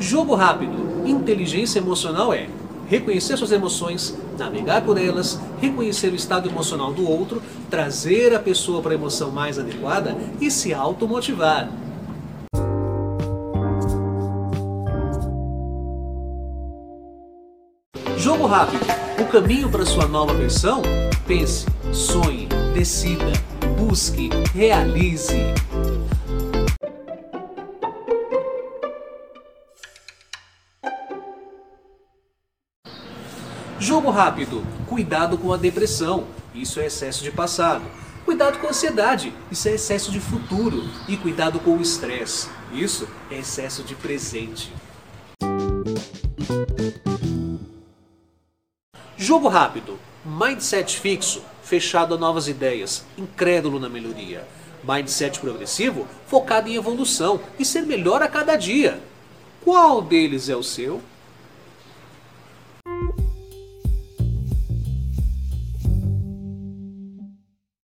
Jogo rápido. Inteligência emocional é reconhecer suas emoções, navegar por elas, reconhecer o estado emocional do outro, trazer a pessoa para a emoção mais adequada e se automotivar. Jogo rápido. O caminho para sua nova versão? Pense, sonhe, decida, busque, realize. Jogo rápido. Cuidado com a depressão. Isso é excesso de passado. Cuidado com a ansiedade. Isso é excesso de futuro. E cuidado com o estresse. Isso é excesso de presente. Jogo rápido. Mindset fixo, fechado a novas ideias, incrédulo na melhoria. Mindset progressivo, focado em evolução e ser melhor a cada dia. Qual deles é o seu?